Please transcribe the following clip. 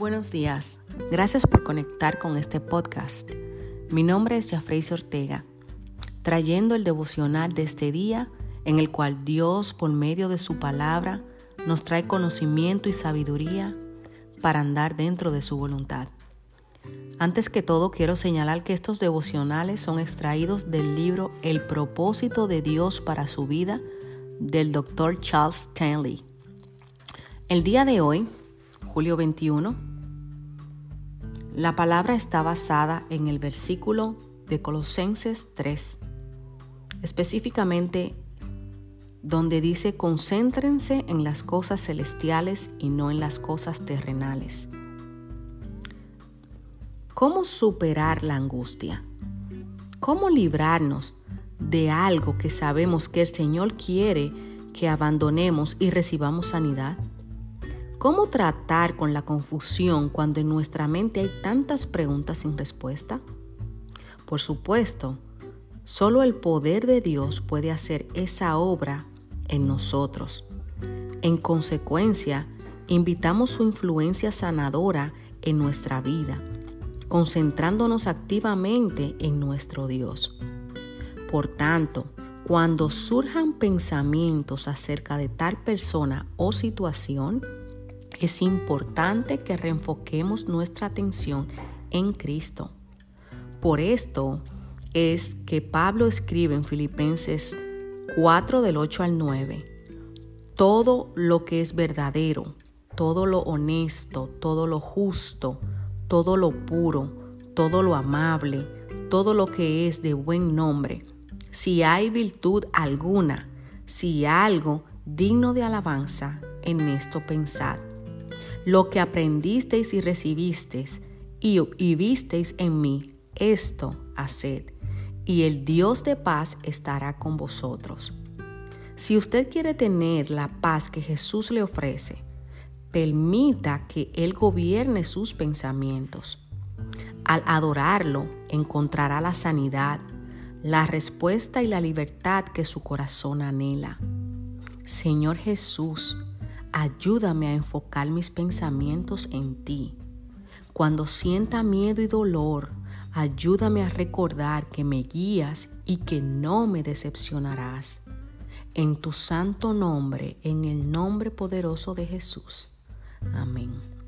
buenos días. Gracias por conectar con este podcast. Mi nombre es Jafrey Ortega, trayendo el devocional de este día en el cual Dios, por medio de su palabra, nos trae conocimiento y sabiduría para andar dentro de su voluntad. Antes que todo, quiero señalar que estos devocionales son extraídos del libro El propósito de Dios para su vida del Dr. Charles Stanley. El día de hoy julio 21. La palabra está basada en el versículo de Colosenses 3, específicamente donde dice concéntrense en las cosas celestiales y no en las cosas terrenales. ¿Cómo superar la angustia? ¿Cómo librarnos de algo que sabemos que el Señor quiere que abandonemos y recibamos sanidad? ¿Cómo tratar con la confusión cuando en nuestra mente hay tantas preguntas sin respuesta? Por supuesto, solo el poder de Dios puede hacer esa obra en nosotros. En consecuencia, invitamos su influencia sanadora en nuestra vida, concentrándonos activamente en nuestro Dios. Por tanto, cuando surjan pensamientos acerca de tal persona o situación, es importante que reenfoquemos nuestra atención en Cristo. Por esto es que Pablo escribe en Filipenses 4 del 8 al 9, todo lo que es verdadero, todo lo honesto, todo lo justo, todo lo puro, todo lo amable, todo lo que es de buen nombre, si hay virtud alguna, si algo digno de alabanza, en esto pensad lo que aprendisteis y recibisteis y, y visteis en mí, esto haced, y el Dios de paz estará con vosotros. Si usted quiere tener la paz que Jesús le ofrece, permita que Él gobierne sus pensamientos. Al adorarlo, encontrará la sanidad, la respuesta y la libertad que su corazón anhela. Señor Jesús, Ayúdame a enfocar mis pensamientos en ti. Cuando sienta miedo y dolor, ayúdame a recordar que me guías y que no me decepcionarás. En tu santo nombre, en el nombre poderoso de Jesús. Amén.